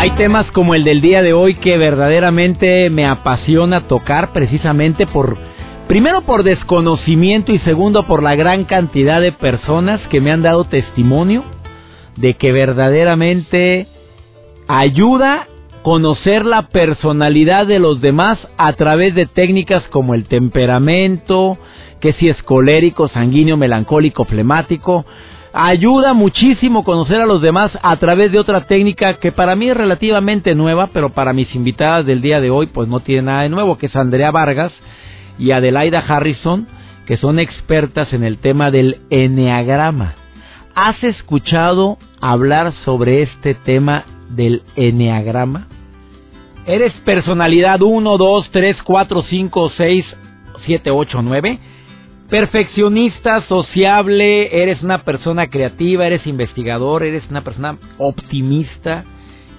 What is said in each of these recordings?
Hay temas como el del día de hoy que verdaderamente me apasiona tocar precisamente por, primero por desconocimiento y segundo por la gran cantidad de personas que me han dado testimonio de que verdaderamente ayuda conocer la personalidad de los demás a través de técnicas como el temperamento, que si es colérico, sanguíneo, melancólico, flemático, ayuda muchísimo conocer a los demás a través de otra técnica que para mí es relativamente nueva, pero para mis invitadas del día de hoy pues no tiene nada de nuevo, que es Andrea Vargas y Adelaida Harrison, que son expertas en el tema del eneagrama. ¿Has escuchado hablar sobre este tema del eneagrama? ¿Eres personalidad 1, 2, 3, 4, 5, 6, 7, 8, 9? Perfeccionista, sociable, eres una persona creativa, eres investigador, eres una persona optimista,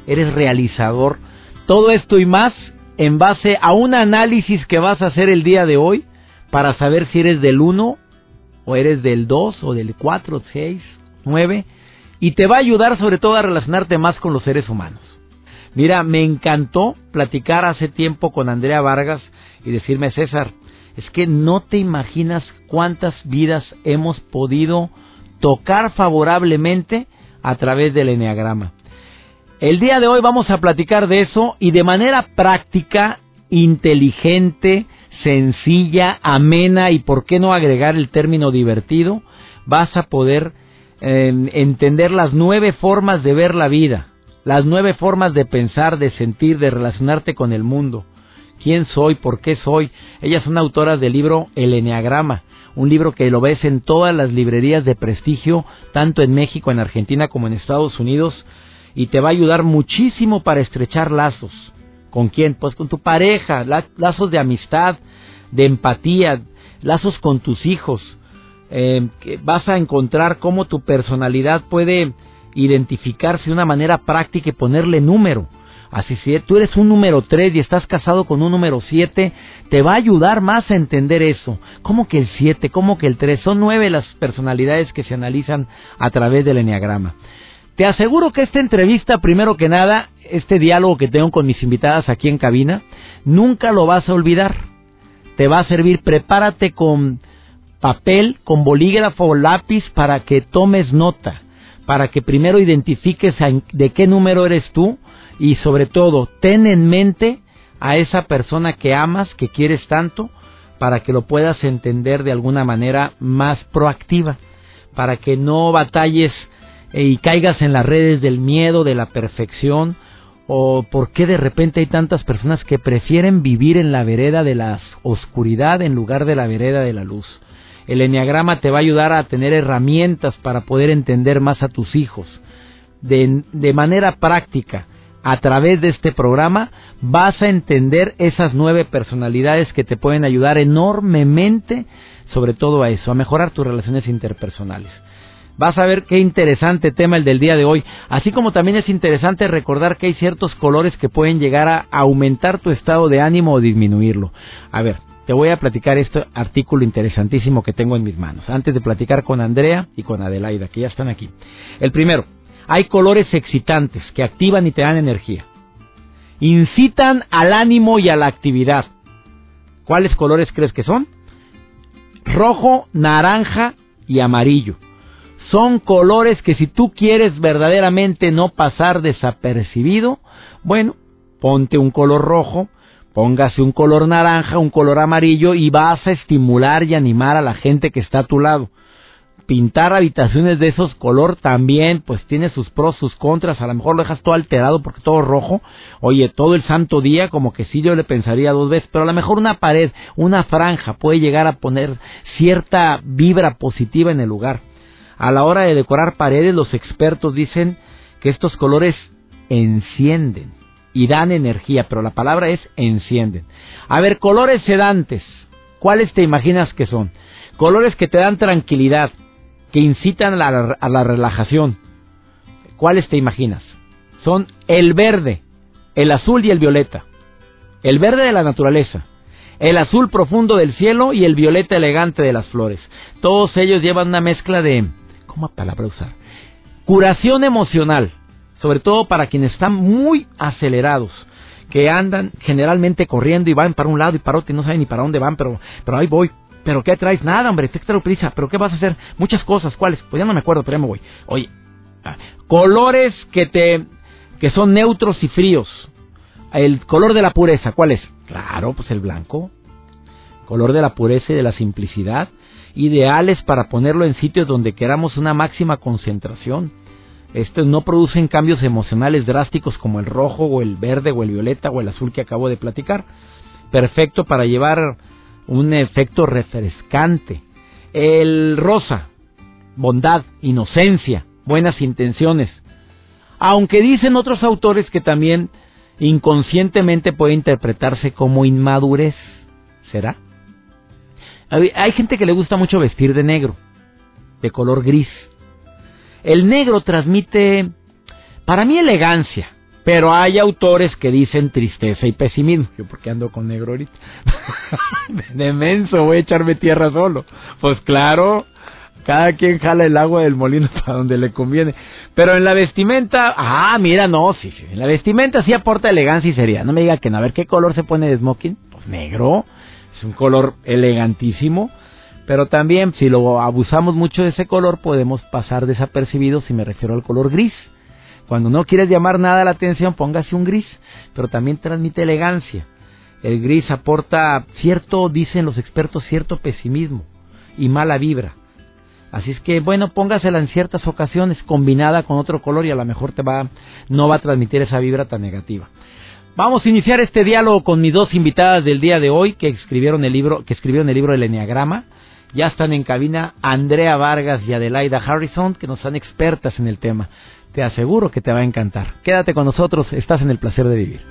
eres realizador. Todo esto y más en base a un análisis que vas a hacer el día de hoy para saber si eres del 1 o eres del 2 o del 4, 6, 9 y te va a ayudar sobre todo a relacionarte más con los seres humanos. Mira, me encantó platicar hace tiempo con Andrea Vargas y decirme, César, es que no te imaginas cuántas vidas hemos podido tocar favorablemente a través del Enneagrama. El día de hoy vamos a platicar de eso y de manera práctica, inteligente, sencilla, amena y por qué no agregar el término divertido, vas a poder eh, entender las nueve formas de ver la vida, las nueve formas de pensar, de sentir, de relacionarte con el mundo quién soy, por qué soy. Ellas son autoras del libro El Enneagrama, un libro que lo ves en todas las librerías de prestigio, tanto en México, en Argentina como en Estados Unidos, y te va a ayudar muchísimo para estrechar lazos. ¿Con quién? Pues con tu pareja, lazos de amistad, de empatía, lazos con tus hijos. Eh, vas a encontrar cómo tu personalidad puede identificarse de una manera práctica y ponerle número. Así si tú eres un número 3 y estás casado con un número 7, te va a ayudar más a entender eso. ¿Cómo que el 7? ¿Cómo que el 3? Son nueve las personalidades que se analizan a través del enneagrama. Te aseguro que esta entrevista, primero que nada, este diálogo que tengo con mis invitadas aquí en cabina, nunca lo vas a olvidar. Te va a servir, prepárate con papel, con bolígrafo o lápiz para que tomes nota, para que primero identifiques de qué número eres tú, y sobre todo, ten en mente a esa persona que amas, que quieres tanto, para que lo puedas entender de alguna manera más proactiva, para que no batalles eh, y caigas en las redes del miedo, de la perfección, o por qué de repente hay tantas personas que prefieren vivir en la vereda de la oscuridad en lugar de la vereda de la luz. El enneagrama te va a ayudar a tener herramientas para poder entender más a tus hijos de, de manera práctica a través de este programa vas a entender esas nueve personalidades que te pueden ayudar enormemente, sobre todo a eso, a mejorar tus relaciones interpersonales. Vas a ver qué interesante tema el del día de hoy, así como también es interesante recordar que hay ciertos colores que pueden llegar a aumentar tu estado de ánimo o disminuirlo. A ver, te voy a platicar este artículo interesantísimo que tengo en mis manos, antes de platicar con Andrea y con Adelaida, que ya están aquí. El primero, hay colores excitantes que activan y te dan energía. Incitan al ánimo y a la actividad. ¿Cuáles colores crees que son? Rojo, naranja y amarillo. Son colores que si tú quieres verdaderamente no pasar desapercibido, bueno, ponte un color rojo, póngase un color naranja, un color amarillo y vas a estimular y animar a la gente que está a tu lado pintar habitaciones de esos color también, pues tiene sus pros, sus contras. A lo mejor lo dejas todo alterado porque todo rojo. Oye, todo el santo día, como que sí yo le pensaría dos veces. Pero a lo mejor una pared, una franja puede llegar a poner cierta vibra positiva en el lugar. A la hora de decorar paredes, los expertos dicen que estos colores encienden y dan energía, pero la palabra es encienden. A ver, colores sedantes, ¿cuáles te imaginas que son? Colores que te dan tranquilidad, que incitan a la, a la relajación. ¿Cuáles te imaginas? Son el verde, el azul y el violeta. El verde de la naturaleza, el azul profundo del cielo y el violeta elegante de las flores. Todos ellos llevan una mezcla de, ¿cómo palabra usar? Curación emocional, sobre todo para quienes están muy acelerados, que andan generalmente corriendo y van para un lado y para otro y no saben ni para dónde van, pero, pero ahí voy. ¿Pero qué traes? Nada, hombre, te prisa. ¿Pero qué vas a hacer? Muchas cosas. ¿Cuáles? Pues ya no me acuerdo, pero ya me voy. Oye, ah, colores que te que son neutros y fríos. El color de la pureza, ¿cuál es? Claro, pues el blanco. Color de la pureza y de la simplicidad. Ideales para ponerlo en sitios donde queramos una máxima concentración. Estos no producen cambios emocionales drásticos como el rojo o el verde o el violeta o el azul que acabo de platicar. Perfecto para llevar un efecto refrescante. El rosa, bondad, inocencia, buenas intenciones. Aunque dicen otros autores que también inconscientemente puede interpretarse como inmadurez. ¿Será? Hay gente que le gusta mucho vestir de negro, de color gris. El negro transmite, para mí, elegancia, pero hay autores que dicen tristeza y pesimismo. Yo porque ando con negro ahorita. de menso voy a echarme tierra solo. Pues claro, cada quien jala el agua del molino para donde le conviene. Pero en la vestimenta, ah, mira, no, sí, sí. En la vestimenta sí aporta elegancia y seriedad. No me diga que. A ver, ¿qué color se pone de smoking? Pues negro. Es un color elegantísimo. Pero también, si lo abusamos mucho de ese color, podemos pasar desapercibidos si me refiero al color gris. Cuando no quieres llamar nada la atención, póngase un gris. Pero también transmite elegancia. El gris aporta cierto, dicen los expertos, cierto pesimismo y mala vibra. Así es que, bueno, póngasela en ciertas ocasiones combinada con otro color y a lo mejor te va, no va a transmitir esa vibra tan negativa. Vamos a iniciar este diálogo con mis dos invitadas del día de hoy que escribieron el libro, que escribieron el libro del Enneagrama. Ya están en cabina Andrea Vargas y Adelaida Harrison, que nos son expertas en el tema. Te aseguro que te va a encantar. Quédate con nosotros, estás en el placer de vivir.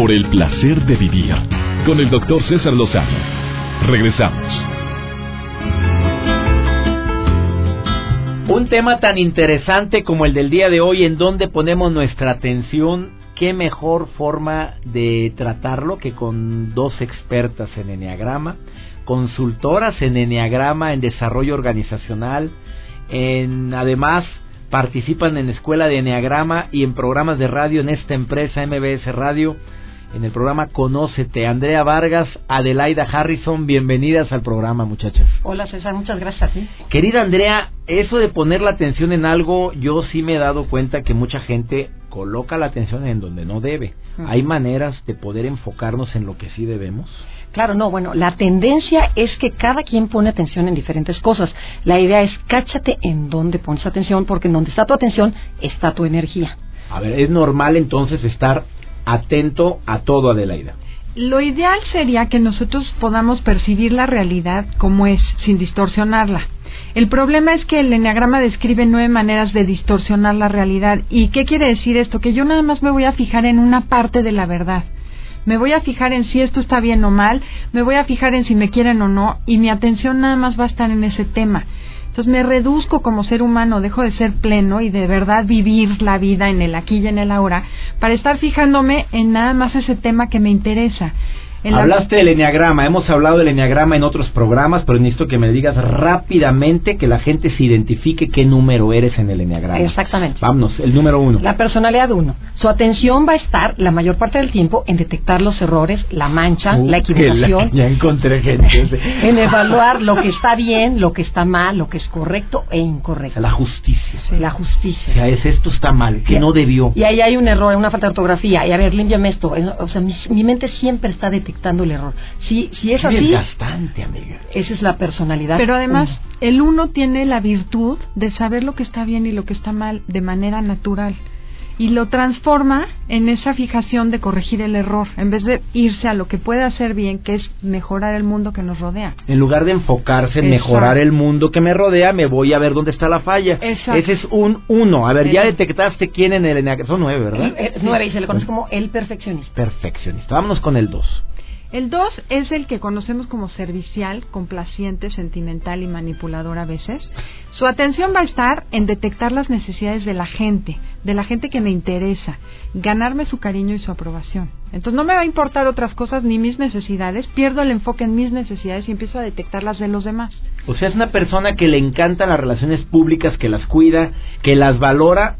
por el placer de vivir con el doctor César Lozano. Regresamos. Un tema tan interesante como el del día de hoy en donde ponemos nuestra atención, qué mejor forma de tratarlo que con dos expertas en Enneagrama, consultoras en Enneagrama, en desarrollo organizacional, en además participan en escuela de Enneagrama y en programas de radio en esta empresa MBS Radio en el programa Conócete. Andrea Vargas, Adelaida Harrison, bienvenidas al programa, muchachas. Hola César, muchas gracias. Querida Andrea, eso de poner la atención en algo, yo sí me he dado cuenta que mucha gente coloca la atención en donde no debe. ¿Hay maneras de poder enfocarnos en lo que sí debemos? Claro, no, bueno, la tendencia es que cada quien pone atención en diferentes cosas. La idea es cáchate en dónde pones atención, porque en donde está tu atención está tu energía. A ver, es normal entonces estar atento a todo, Adelaida. Lo ideal sería que nosotros podamos percibir la realidad como es, sin distorsionarla. El problema es que el enneagrama describe nueve maneras de distorsionar la realidad. ¿Y qué quiere decir esto? Que yo nada más me voy a fijar en una parte de la verdad. Me voy a fijar en si esto está bien o mal, me voy a fijar en si me quieren o no, y mi atención nada más va a estar en ese tema. Entonces me reduzco como ser humano, dejo de ser pleno y de verdad vivir la vida en el aquí y en el ahora para estar fijándome en nada más ese tema que me interesa. Hablaste del enneagrama, hemos hablado del enneagrama en otros programas, pero necesito que me digas rápidamente que la gente se identifique qué número eres en el enneagrama. Exactamente. Vámonos, el número uno. La personalidad uno. Su atención va a estar la mayor parte del tiempo en detectar los errores, la mancha, la equivocación. ya encontré gente. en evaluar lo que está bien, lo que está mal, lo que es correcto e incorrecto. La justicia. la justicia. O sea, es esto está mal, que no debió. Y ahí hay un error, una falta de ortografía. Y a ver, límpiame esto. O sea, mi, mi mente siempre está detectando detectando el error. Si, si es así, bastante, amiga. esa es la personalidad. Pero además, el uno tiene la virtud de saber lo que está bien y lo que está mal de manera natural. y lo transforma en esa fijación de corregir el error, en vez de irse a lo que puede hacer bien, que es mejorar el mundo que nos rodea. En lugar de enfocarse en mejorar el mundo que me rodea, me voy a ver dónde está la falla. Exacto. Ese es un uno. A ver, ya detectaste quién en el. Son nueve, ¿verdad? nueve, y se le conoce como el perfeccionista. Perfeccionista. Vámonos con el dos. El 2 es el que conocemos como servicial, complaciente, sentimental y manipulador a veces. Su atención va a estar en detectar las necesidades de la gente, de la gente que me interesa, ganarme su cariño y su aprobación. Entonces no me va a importar otras cosas ni mis necesidades, pierdo el enfoque en mis necesidades y empiezo a detectar las de los demás. O sea, es una persona que le encantan las relaciones públicas, que las cuida, que las valora,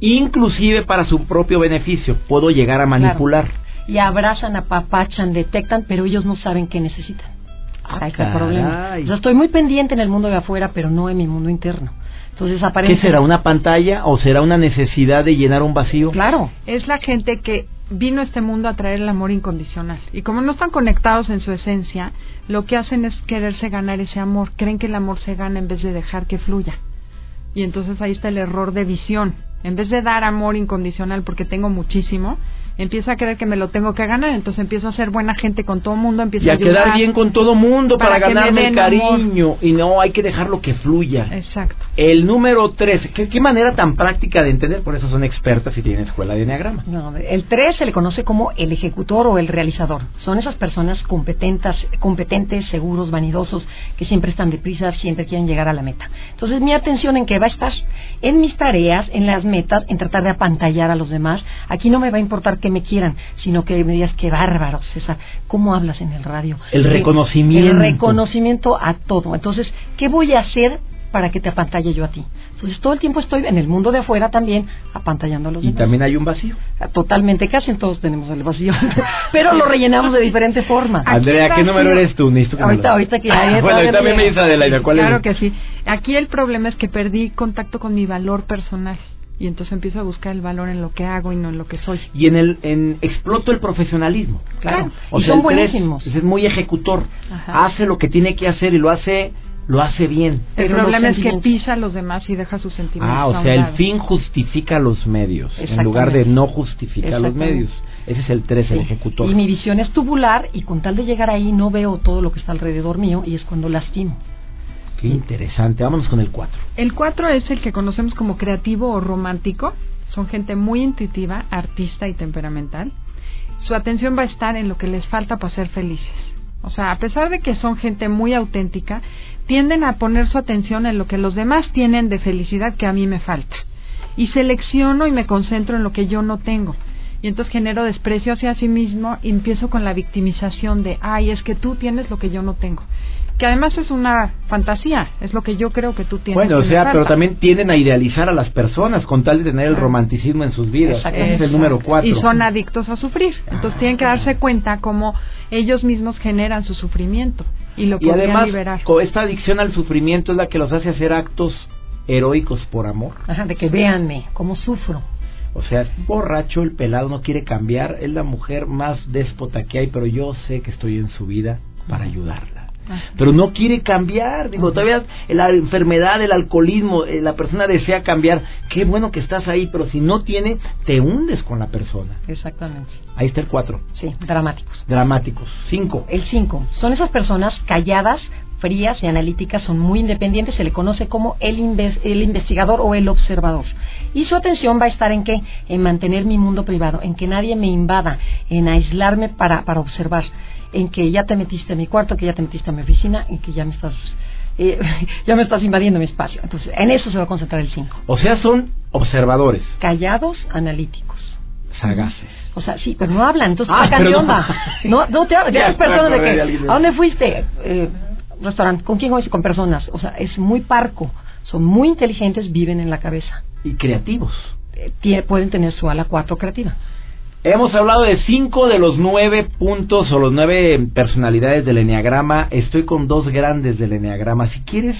inclusive para su propio beneficio. Puedo llegar a manipular y abrazan, apapachan, detectan, pero ellos no saben qué necesitan. Ah, Ahí está el problema. Yo estoy muy pendiente en el mundo de afuera, pero no en mi mundo interno. Entonces aparece... ¿Qué será? ¿Una pantalla o será una necesidad de llenar un vacío? Claro. Es la gente que vino a este mundo a traer el amor incondicional. Y como no están conectados en su esencia, lo que hacen es quererse ganar ese amor. Creen que el amor se gana en vez de dejar que fluya. Y entonces ahí está el error de visión. En vez de dar amor incondicional porque tengo muchísimo, empiezo a creer que me lo tengo que ganar, entonces empiezo a ser buena gente con todo mundo, empiezo y a, quedar bien con todo mundo para, ganarme el cariño y no hay que dejarlo que fluya. Exacto. El número tres, ¿qué, manera tan práctica de entender, por eso son expertas y tienen escuela de enneagrama. No, el tres se le conoce como el ejecutor o el realizador. Son esas personas competentes, competentes, seguros, vanidosos, que siempre están deprisa, siempre quieren llegar a la meta. Entonces mi atención en qué va a estar, en mis tareas, en las metas, en tratar de apantallar a los demás. Aquí no me va a importar que me quieran, sino que me digas qué bárbaro, César, cómo hablas en el radio. El reconocimiento. El reconocimiento a todo. Entonces, ¿qué voy a hacer para que te apantalle yo a ti? Entonces, todo el tiempo estoy en el mundo de afuera también apantallando a los y también hay un vacío. Ah, totalmente, casi todos tenemos el vacío, pero lo rellenamos de diferente forma. Andrea, ¿qué número eres tú? ahorita, ahorita que ah, Bueno, ahorita me dice Adelaida, ¿cuál claro que sí. Aquí el problema es que perdí contacto con mi valor personal y entonces empiezo a buscar el valor en lo que hago y no en lo que soy. Y en el en exploto el profesionalismo. Claro. O y son buenísimos. es muy ejecutor. Hace lo que tiene que hacer y lo hace lo hace bien. El problema es que pisa a los demás y deja sus sentimientos. Ah, o sea, el fin justifica los medios en lugar de no justificar los medios. Ese es el 3, el ejecutor. Y mi visión es tubular y con tal de llegar ahí no veo todo lo que está alrededor mío y es cuando lastimo. Qué interesante. Vámonos con el 4. El 4 es el que conocemos como creativo o romántico. Son gente muy intuitiva, artista y temperamental. Su atención va a estar en lo que les falta para ser felices. O sea, a pesar de que son gente muy auténtica, tienden a poner su atención en lo que los demás tienen de felicidad que a mí me falta. Y selecciono y me concentro en lo que yo no tengo. Y entonces genero desprecio hacia sí mismo y empiezo con la victimización de, ay, es que tú tienes lo que yo no tengo que además es una fantasía, es lo que yo creo que tú tienes. Bueno, o sea, pero también tienden a idealizar a las personas con tal de tener el romanticismo en sus vidas. Ese es el número cuatro. Y son adictos a sufrir. Entonces tienen que darse cuenta cómo ellos mismos generan su sufrimiento y lo y además, liberar. esta adicción al sufrimiento es la que los hace hacer actos heroicos por amor. Ajá, de que véanme cómo sufro. O sea, es borracho, el pelado no quiere cambiar, es la mujer más déspota que hay, pero yo sé que estoy en su vida para ayudarla pero no quiere cambiar. Digo, todavía la enfermedad, el alcoholismo, eh, la persona desea cambiar. Qué bueno que estás ahí, pero si no tiene, te hundes con la persona. Exactamente. Ahí está el cuatro. Sí, dramáticos. Dramáticos. Cinco. El cinco. Son esas personas calladas, frías y analíticas, son muy independientes, se le conoce como el, el investigador o el observador. Y su atención va a estar en qué? En mantener mi mundo privado, en que nadie me invada, en aislarme para, para observar en que ya te metiste a mi cuarto, que ya te metiste a mi oficina, y que ya me estás eh, ya me estás invadiendo mi espacio. Entonces, en eso se va a concentrar el 5. O sea, son observadores. Callados, analíticos. Sagaces. O sea, sí, pero no hablan, entonces ah, onda. No, no te hablan. personas de que, ¿a dónde fuiste? Eh, restaurante, ¿con quién fuiste? Con personas. O sea, es muy parco. Son muy inteligentes, viven en la cabeza. Y creativos. Eh, pueden tener su ala 4 creativa. Hemos hablado de cinco de los nueve puntos o los nueve personalidades del Enneagrama. Estoy con dos grandes del Enneagrama. Si quieres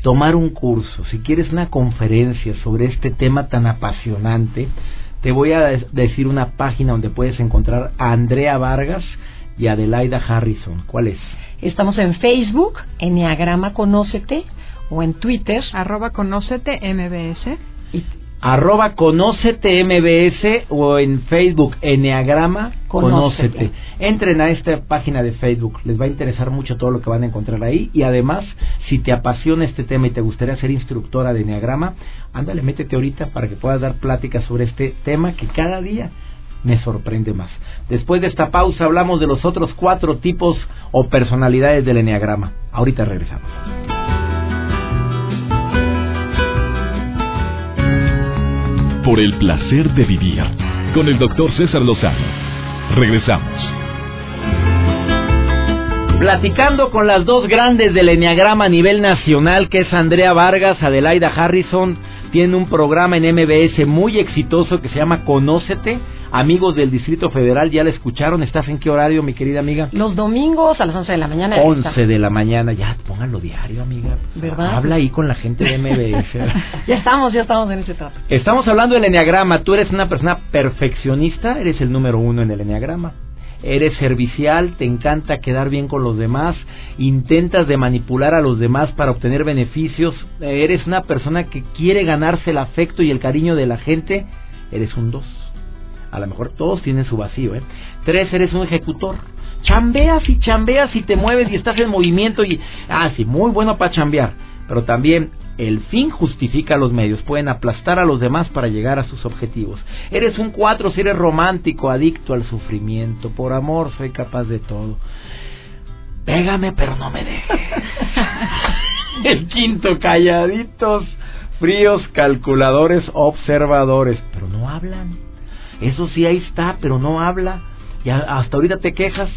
tomar un curso, si quieres una conferencia sobre este tema tan apasionante, te voy a decir una página donde puedes encontrar a Andrea Vargas y Adelaida Harrison. ¿Cuál es? Estamos en Facebook, Enneagrama Conócete, o en Twitter, arroba Conócete MBS. Y arroba conócete MBS o en Facebook Enneagrama Conócete. Conócete. Entren a esta página de Facebook, les va a interesar mucho todo lo que van a encontrar ahí y además, si te apasiona este tema y te gustaría ser instructora de Enneagrama, ándale, métete ahorita para que puedas dar pláticas sobre este tema que cada día me sorprende más. Después de esta pausa hablamos de los otros cuatro tipos o personalidades del Enneagrama. Ahorita regresamos. Por el placer de vivir con el doctor César Lozano. Regresamos. Platicando con las dos grandes del Enneagrama a nivel nacional, que es Andrea Vargas, Adelaida Harrison, tiene un programa en MBS muy exitoso que se llama Conócete. Amigos del Distrito Federal, ya la escucharon. ¿Estás en qué horario, mi querida amiga? Los domingos a las 11 de la mañana. 11 de la mañana. Ya, pónganlo diario, amiga. ¿Verdad? Habla ahí con la gente de MBS. ya estamos, ya estamos en ese trato. Estamos hablando del Enneagrama. Tú eres una persona perfeccionista, eres el número uno en el Enneagrama. Eres servicial, te encanta quedar bien con los demás, intentas de manipular a los demás para obtener beneficios, eres una persona que quiere ganarse el afecto y el cariño de la gente, eres un dos. A lo mejor todos tienen su vacío, ¿eh? Tres, eres un ejecutor. Chambeas y chambeas y te mueves y estás en movimiento y... Ah, sí, muy bueno para chambear. Pero también el fin justifica los medios. Pueden aplastar a los demás para llegar a sus objetivos. Eres un cuatro si eres romántico, adicto al sufrimiento. Por amor soy capaz de todo. Pégame pero no me dejes. el quinto, calladitos, fríos, calculadores, observadores. Pero no hablan. Eso sí, ahí está, pero no habla. Y hasta ahorita te quejas.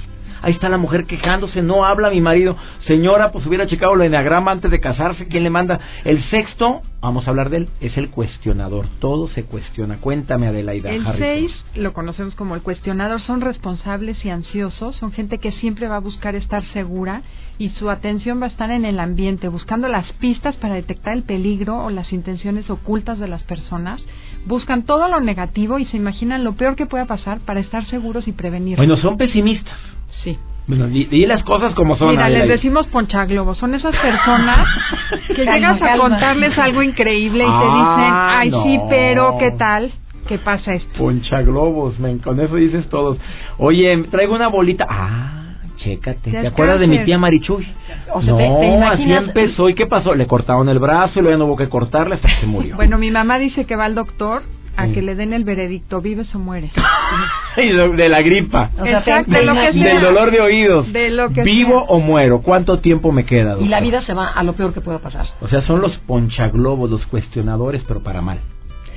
Ahí está la mujer quejándose, no habla mi marido. Señora, pues hubiera checado el enagrama antes de casarse. ¿Quién le manda? El sexto, vamos a hablar de él, es el cuestionador. Todo se cuestiona. Cuéntame, Adelaida. El Harrison. 6 lo conocemos como el cuestionador, son responsables y ansiosos, son gente que siempre va a buscar estar segura y su atención va a estar en el ambiente, buscando las pistas para detectar el peligro o las intenciones ocultas de las personas. Buscan todo lo negativo y se imaginan lo peor que pueda pasar para estar seguros y prevenir. Bueno, son pesimistas. Sí. Bueno, di, di las cosas como son. Mira, les Adelaida. decimos ponchaglobos. Son esas personas que Calma, llegas a calma. contarles algo increíble y te Ah, dicen, ay, sí, no. pero ¿qué tal? ¿Qué pasa esto? Poncha globos, men, con eso dices todos. Oye, traigo una bolita. Ah, chécate. ¿Te acuerdas de mi tía Marichuy? O sea, no, te- te así imaginas- empezó. ¿Y qué pasó? Le cortaron el brazo y luego ya no hubo que cortarle hasta que se murió. Bueno, mi mamá dice que va al doctor a que le den el veredicto, vives o mueres. Y de la gripa. O sea, Exacto, te- te lo que imaginas- sea. Del dolor de oídos. De lo que ¿Vivo sea. o muero? ¿Cuánto tiempo me queda? Y la vida se va a lo peor que pueda pasar. O sea, son los ponchaglobos, los cuestionadores, pero para mal.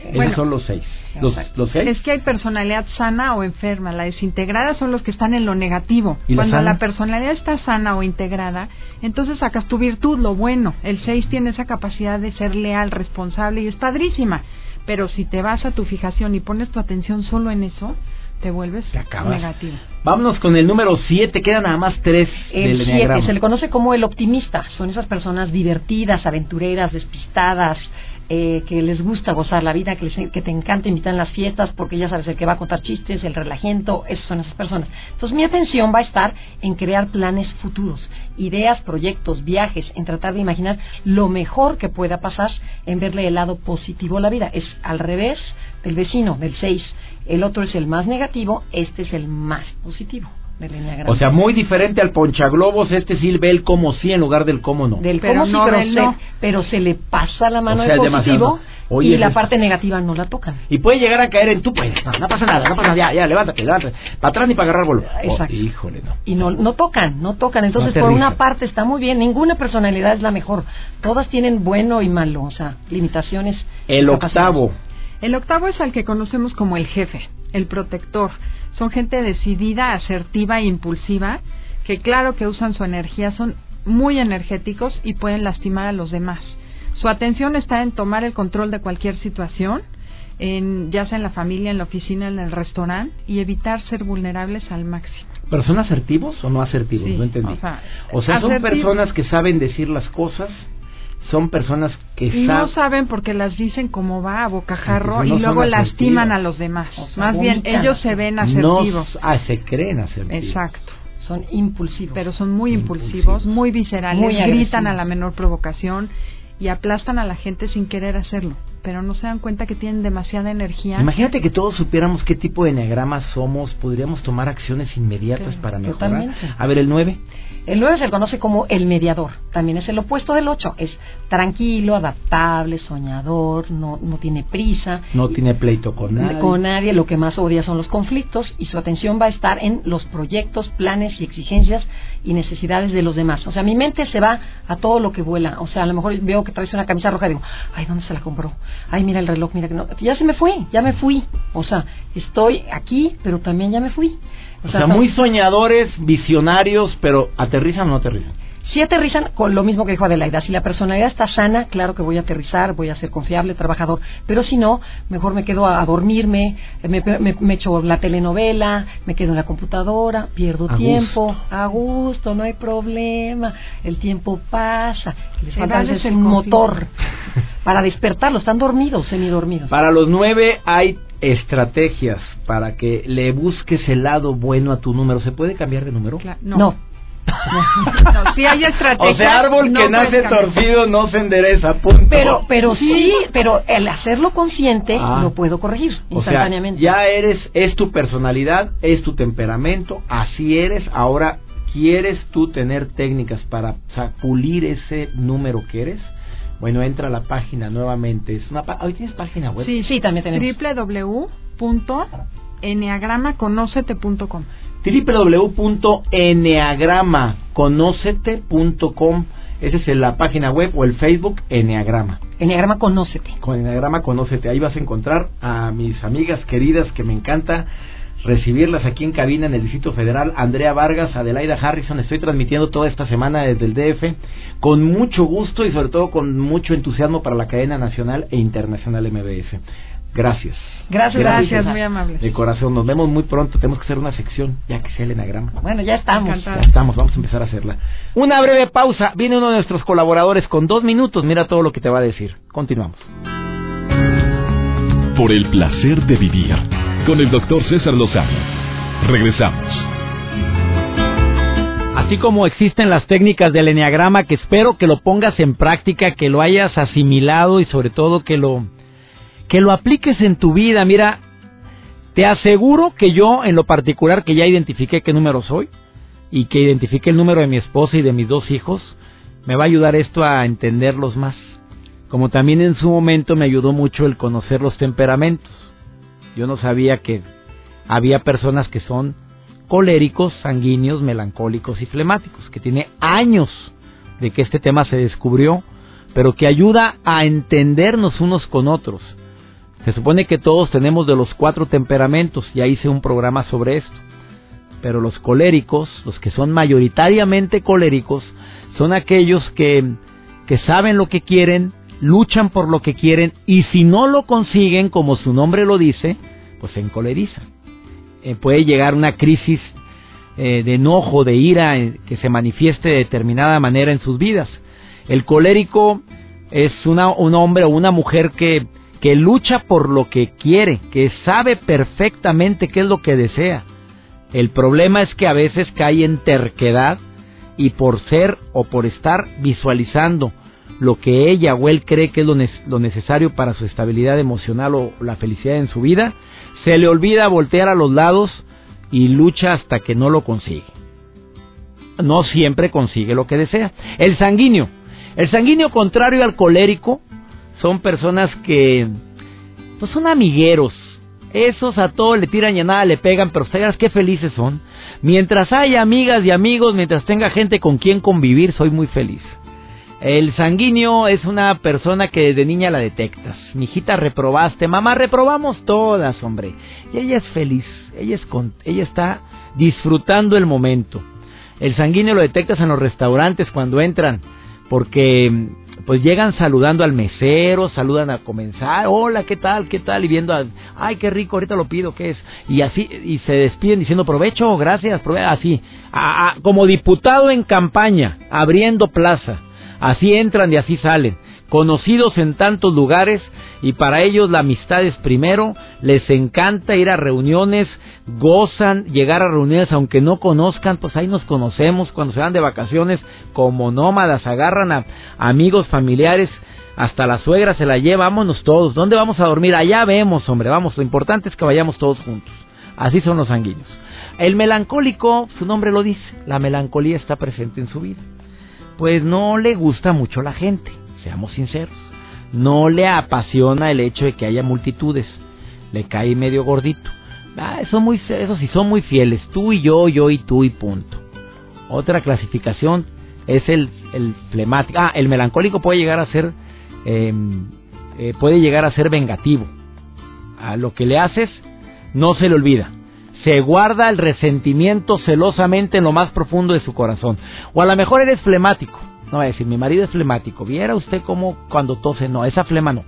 Bueno. Esos son los seis. Los, seis. Es que hay personalidad sana o enferma. La desintegrada son los que están en lo negativo. ¿Y la Cuando la personalidad está sana o integrada, entonces sacas tu virtud, lo bueno. El 6 tiene esa capacidad de ser leal, responsable y es padrísima. Pero si te vas a tu fijación y pones tu atención solo en eso, te vuelves Te negativo. Vámonos con el número siete. Quedan nada más tres El del 7 enneagrama. se le conoce como el optimista. Son esas personas divertidas, aventureras, despistadas, eh, que les gusta gozar la vida, que, les- que te encanta invitar en las fiestas porque ya sabes el que va a contar chistes, el relajiento, esas son esas personas. Entonces mi atención va a estar en crear planes futuros, ideas, proyectos, viajes, en tratar de imaginar lo mejor que pueda pasar, en verle el lado positivo a la vida. Es al revés del vecino, del 6. El otro es el más negativo, este es el más positivo O sea, muy diferente al ponchaglobos, este sí ve el como sí en lugar del cómo no. del Pero cómo sí, no pero, se, no. pero se le pasa la mano O sea, de positivo Oye, y la es- parte negativa no la tocan. Y puede llegar a caer en tú puedes, no, no pasa nada, no pasa nada, ya, ya, levántate, levántate. Para atrás ni para agarrar vuelo. Oh, Exacto. híjole, no. Y no, no tocan, no tocan. Entonces, por una parte está muy bien, ninguna personalidad es la mejor. Todas tienen bueno y malo, o sea, limitaciones. El octavo. El octavo es al que conocemos como el jefe, el protector. Son gente decidida, asertiva e impulsiva, que claro que usan su energía, son muy energéticos y pueden lastimar a los demás. Su atención está en tomar el control de cualquier situación, en, ya sea en la familia, en la oficina, en el restaurante, y evitar ser vulnerables al máximo. ¿Pero son asertivos o no asertivos? Sí, no entendí. o sea, O sea, son personas que saben decir las cosas, son personas que Y no saben... porque las dicen como va a bocajarro Entonces y luego lastiman a los demás. O sea, Más bien ellos se ven no, asertivos. ah, se creen asertivos. Exacto. Son impulsivos. pero son muy Impulsivos. impulsivos, muy viscerales, Muy gritan a la menor provocación y aplastan a la gente sin querer hacerlo. Pero no se dan cuenta que tienen demasiada energía. Imagínate que todos supiéramos qué tipo de enneagrama somos, podríamos tomar acciones inmediatas para mejorar. totalmente. A ver, el 9. El 9 se le conoce como el mediador. También es el opuesto del 8. Es tranquilo, adaptable, soñador, no, no tiene prisa. No tiene pleito con nadie. Con nadie, lo que más odia son los conflictos y su atención va a estar en los proyectos, planes y exigencias y necesidades de los demás. O sea, mi mente se va a todo lo que vuela. O sea, a lo mejor veo que traes una camisa roja y digo, ay, ¿dónde se la compró? Ay, mira el reloj, mira que no. Ya se me fue, ya me fui. O sea, estoy aquí, pero también ya me fui. O sea, muy soñadores, visionarios, pero ¿aterrizan o no aterrizan? Sí aterrizan con lo mismo que dijo Adelaida. Si la personalidad está sana, claro que voy a aterrizar, voy a ser confiable, trabajador. Pero si no, mejor me quedo a, dormirme, me, me, me, echo la telenovela, me quedo en la computadora, pierdo A tiempo, gusto. a gusto, no hay problema. El tiempo pasa. Les falta el motor para despertarlos. Están dormidos, semidormidos. Para los nueve hay estrategias para que le busques el lado bueno a tu número. ¿Se puede cambiar de número? Cla- No. no. No, sí hay estrategias. O sea, árbol no que nace torcido no se endereza, punto. Pero, pero sí, pero el hacerlo consciente Ah. lo puedo corregir O sea, instantáneamente. ya eres, es tu personalidad, es tu temperamento, así eres. Ahora, ¿quieres tú tener técnicas para o sea, pulir ese número que eres? Bueno, entra a la página nuevamente. Es una pa- ¿Hoy tienes página web? Sí, Sí, también tenemos. www.enneagramaconocete.com www.enneagramaconocete.com Esa es la página web o el Facebook Enneagrama. Enneagrama Conócete. Con Enneagrama Conócete. Ahí vas a encontrar a mis amigas queridas que me encanta recibirlas aquí en cabina en el Distrito Federal. Andrea Vargas, Adelaida Harrison. Estoy transmitiendo toda esta semana desde el DF con mucho gusto y sobre todo con mucho entusiasmo para la cadena nacional e internacional MBS. Gracias. Gracias, Gracias, muy amables. De corazón, nos vemos muy pronto. Tenemos que hacer una sección, ya que sea el enagrama. Bueno, ya estamos. Encantada. Ya estamos, vamos a empezar a hacerla. Una breve pausa. Viene uno de nuestros colaboradores con dos minutos. Mira todo lo que te va a decir. Continuamos. Por el placer de vivir con el doctor César Lozano. Regresamos. Así como existen las técnicas del enneagrama, que espero que lo pongas en práctica, que lo hayas asimilado y sobre todo que lo que lo apliques en tu vida. Mira, te aseguro que yo en lo particular que ya identifiqué qué número soy y que identifiqué el número de mi esposa y de mis dos hijos, me va a ayudar esto a entenderlos más. Como también en su momento me ayudó mucho el conocer los temperamentos. Yo no sabía que había personas que son coléricos, sanguíneos, melancólicos y flemáticos, que tiene años de que este tema se descubrió, pero que ayuda a entendernos unos con otros. Se supone que todos tenemos de los cuatro temperamentos, ya hice un programa sobre esto. Pero los coléricos, los que son mayoritariamente coléricos, son aquellos que, que saben lo que quieren, luchan por lo que quieren y si no lo consiguen, como su nombre lo dice, pues se encolerizan. Eh, puede llegar una crisis eh, de enojo, de ira, eh, que se manifieste de determinada manera en sus vidas. El colérico es una, un hombre o una mujer que, que lucha por lo que quiere, que sabe perfectamente qué es lo que desea. El problema es que a veces cae en terquedad y por ser o por estar visualizando lo que ella o él cree que es lo, ne- lo necesario para su estabilidad emocional o la felicidad en su vida, se le olvida voltear a los lados y lucha hasta que no lo consigue. No siempre consigue lo que desea. El sanguíneo. El sanguíneo contrario al colérico son personas que pues son amigueros. Esos a todos le tiran y a nada le pegan, pero ustedes qué felices son. Mientras haya amigas y amigos, mientras tenga gente con quien convivir, soy muy feliz. El sanguíneo es una persona que desde niña la detectas. Mijita, reprobaste. Mamá, reprobamos todas, hombre. Y ella es feliz. Ella, es con- ella está disfrutando el momento. El sanguíneo lo detectas en los restaurantes cuando entran. Porque pues llegan saludando al mesero, saludan a comenzar, hola, ¿qué tal? ¿Qué tal? Y viendo, a, ay, qué rico, ahorita lo pido, ¿qué es? Y así, y se despiden diciendo, provecho, gracias, prove así, a- como diputado en campaña, abriendo plaza, así entran y así salen, conocidos en tantos lugares y para ellos la amistad es primero, les encanta ir a reuniones, gozan llegar a reuniones aunque no conozcan, pues ahí nos conocemos cuando se van de vacaciones como nómadas, agarran a amigos familiares, hasta la suegra se la lleva, vámonos todos, ¿dónde vamos a dormir? Allá vemos, hombre, vamos, lo importante es que vayamos todos juntos. Así son los sanguíneos. El melancólico, su nombre lo dice, la melancolía está presente en su vida. Pues no le gusta mucho la gente, seamos sinceros no le apasiona el hecho de que haya multitudes, le cae medio gordito. Ah, son muy, eso sí, son muy fieles, tú y yo, yo y tú y punto. Otra clasificación es el, el flemático. Ah, el melancólico puede llegar a ser, em, eh, puede llegar a ser vengativo. A lo que le haces, no se le olvida. Se guarda el resentimiento celosamente en lo más profundo de su corazón. O a lo mejor eres flemático no va a decir, mi marido es flemático. Viera usted cómo cuando tose, no, esa flema no.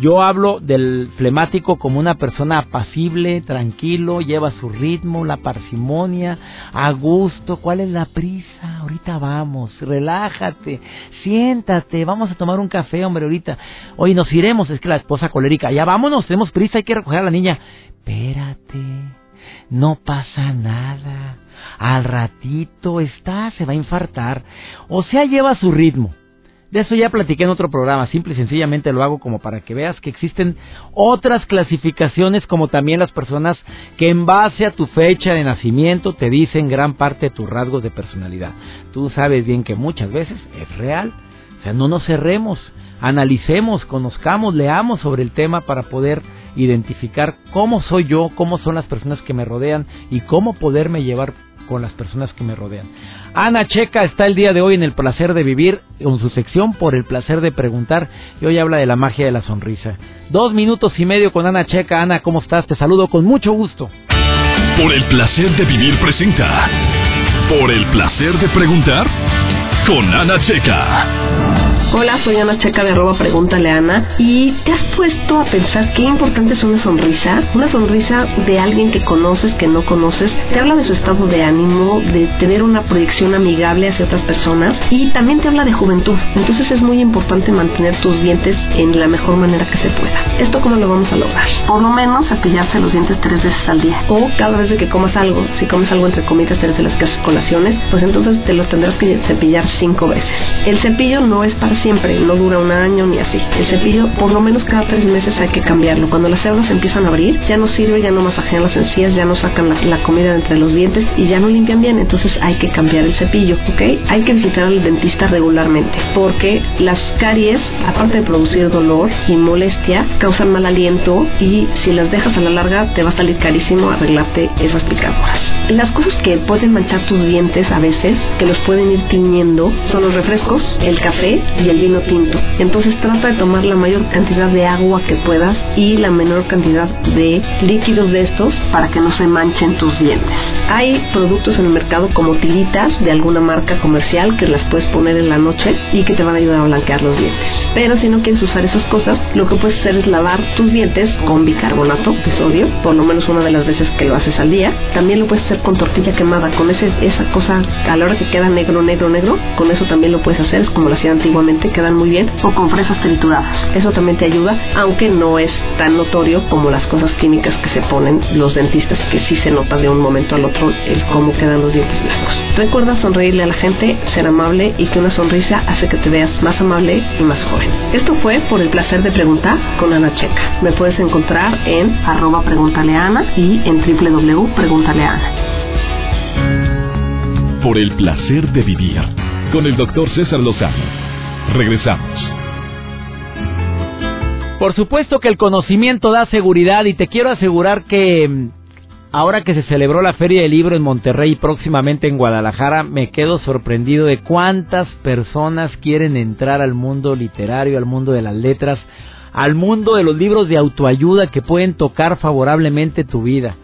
Yo hablo del flemático como una persona apacible, tranquilo, lleva su ritmo, la parsimonia, a gusto. ¿Cuál es la prisa? Ahorita vamos, relájate, siéntate, vamos a tomar un café, hombre, ahorita. Hoy nos iremos, es que la esposa colérica, ya vámonos, tenemos prisa, hay que recoger a la niña. Espérate, no pasa nada al ratito está, se va a infartar, o sea, lleva su ritmo. De eso ya platiqué en otro programa, simple y sencillamente lo hago como para que veas que existen otras clasificaciones como también las personas que en base a tu fecha de nacimiento te dicen gran parte de tus rasgos de personalidad. Tú sabes bien que muchas veces es real, sea, no nos cerremos, analicemos, conozcamos, leamos sobre el tema para poder identificar cómo soy yo, cómo son las personas que me rodean y cómo poderme llevar con las personas que me rodean. Ana Checa está el día de hoy en el placer de vivir, en su sección por el placer de preguntar, y hoy habla de la magia de la sonrisa. Dos minutos y medio con Ana Checa. Ana, ¿cómo estás? Te saludo con mucho gusto. Por el placer de vivir presenta. Por el placer de preguntar con Ana Checa. Hola, soy Ana Checa de arroba Pregúntale Ana. ¿Y te has puesto a pensar qué importante es una sonrisa? Una sonrisa de alguien que conoces, que no conoces. Te habla de su estado de ánimo, de tener una proyección amigable hacia otras personas y también te habla de juventud. Entonces es muy importante mantener tus dientes en la mejor manera que se pueda. ¿Esto cómo lo vamos a lograr? Por lo menos cepillarse los dientes tres veces al día. O cada vez que comas algo. Si comes algo entre comidas, tres de las colaciones, pues entonces te los tendrás que cepillar cinco veces. El cepillo no es para siempre, no dura un año ni así. El cepillo, por lo menos cada tres meses hay que cambiarlo. Cuando las células empiezan a abrir, ya no sirve, ya no masajean las encías, ya no sacan la, comida de entre los dientes y ya no limpian bien. Entonces hay que cambiar el cepillo, ¿ok? Hay que visitar al dentista regularmente porque las caries, aparte de producir dolor y molestia, causan mal aliento y si las dejas a la larga te va a salir carísimo arreglarte esas picaduras. Las cosas que pueden manchar tus dientes a veces, que los pueden ir tiñendo, son los refrescos, el café y el vino tinto. Entonces trata de tomar la mayor cantidad de agua que puedas y la menor cantidad de líquidos de estos para que no se manchen tus dientes. Hay productos en el mercado como tiritas de alguna marca comercial que las puedes poner en la noche y que te van a ayudar a blanquear los dientes. Pero si no quieres usar esas cosas, lo que puedes hacer es lavar tus dientes con bicarbonato de sodio, por lo menos una de las veces que lo haces al día. También lo puedes hacer con tortilla quemada, con ese, esa cosa a la hora que queda negro, negro, negro, con eso también lo puedes hacer, es como lo hacía antiguamente, quedan muy bien, o con fresas trituradas. Eso también te ayuda, aunque no es tan notorio como las cosas químicas que se ponen los dentistas, que sí se nota de un momento al otro el cómo quedan los dientes blancos. Recuerda sonreírle a la gente, ser amable y que una sonrisa hace que te veas más amable y más joven. Esto fue por el placer de preguntar con Ana Checa. Me puedes encontrar en arroba preguntaleana y en www.preguntaleana. Por el placer de vivir con el doctor César Lozano. Regresamos. Por supuesto que el conocimiento da seguridad y te quiero asegurar que mm, ahora que se celebró la Feria del Libro en Monterrey y próximamente en Guadalajara, me quedo sorprendido de cuántas personas quieren entrar al mundo literario, al mundo de las letras, al mundo de los libros de autoayuda que pueden tocar favorablemente tu vida.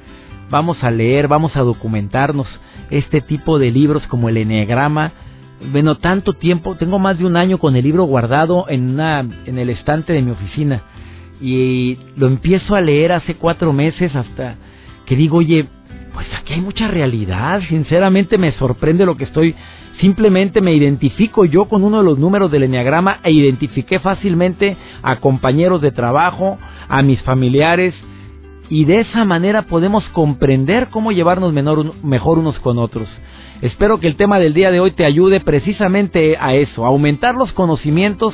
Vamos a leer, vamos a documentarnos este tipo de libros como el Enneagrama. Bueno, tanto tiempo, tengo más de un año con el libro guardado en, una, en el estante de mi oficina y lo empiezo a leer hace cuatro meses hasta que digo, oye, pues aquí hay mucha realidad. Sinceramente me sorprende lo que estoy. Simplemente me identifico yo con uno de los números del enneagrama e identifiqué fácilmente a compañeros de trabajo, a mis familiares, y de esa manera podemos comprender cómo llevarnos mejor unos con otros. Espero que el tema del día de hoy te ayude precisamente a eso, a aumentar los conocimientos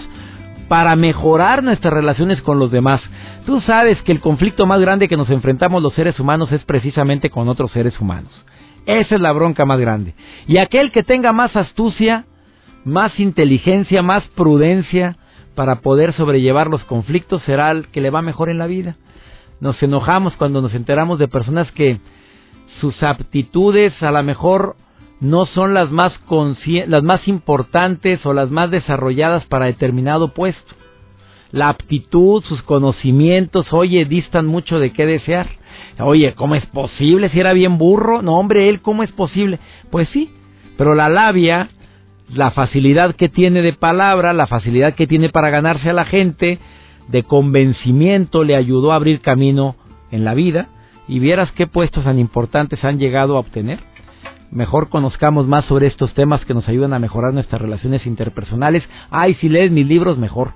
para mejorar nuestras relaciones con los demás. Tú sabes que el conflicto más grande que nos enfrentamos los seres humanos es precisamente con otros seres humanos. Esa es la bronca más grande. Y aquel que tenga más astucia, más inteligencia, más prudencia para poder sobrellevar los conflictos será el que le va mejor en la vida. Nos enojamos cuando nos enteramos de personas que sus aptitudes a lo mejor no son las más, las más importantes o las más desarrolladas para determinado puesto. La aptitud, sus conocimientos, oye, distan mucho de qué desear. Oye, ¿cómo es posible? Si era bien burro. No, hombre, él, ¿cómo es posible? Pues sí, pero la labia, la facilidad que tiene de palabra, la facilidad que tiene para ganarse a la gente, de convencimiento le ayudó a abrir camino en la vida y vieras qué puestos tan importantes han llegado a obtener. Mejor conozcamos más sobre estos temas que nos ayudan a mejorar nuestras relaciones interpersonales. Ay, si lees mis libros, mejor.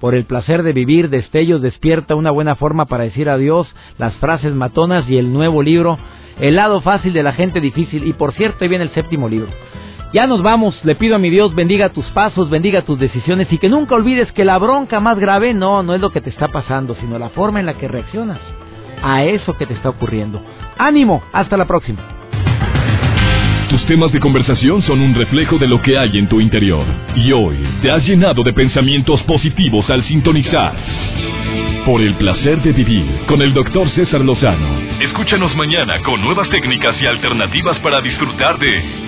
Por el placer de vivir, destellos despierta una buena forma para decir adiós, las frases matonas y el nuevo libro, El lado fácil de la gente difícil. Y por cierto, viene el séptimo libro. Ya nos vamos, le pido a mi Dios bendiga tus pasos, bendiga tus decisiones y que nunca olvides que la bronca más grave no, no es lo que te está pasando, sino la forma en la que reaccionas a eso que te está ocurriendo. Ánimo, hasta la próxima. Tus temas de conversación son un reflejo de lo que hay en tu interior. Y hoy te has llenado de pensamientos positivos al sintonizar. Por el placer de vivir con el doctor César Lozano. Escúchanos mañana con nuevas técnicas y alternativas para disfrutar de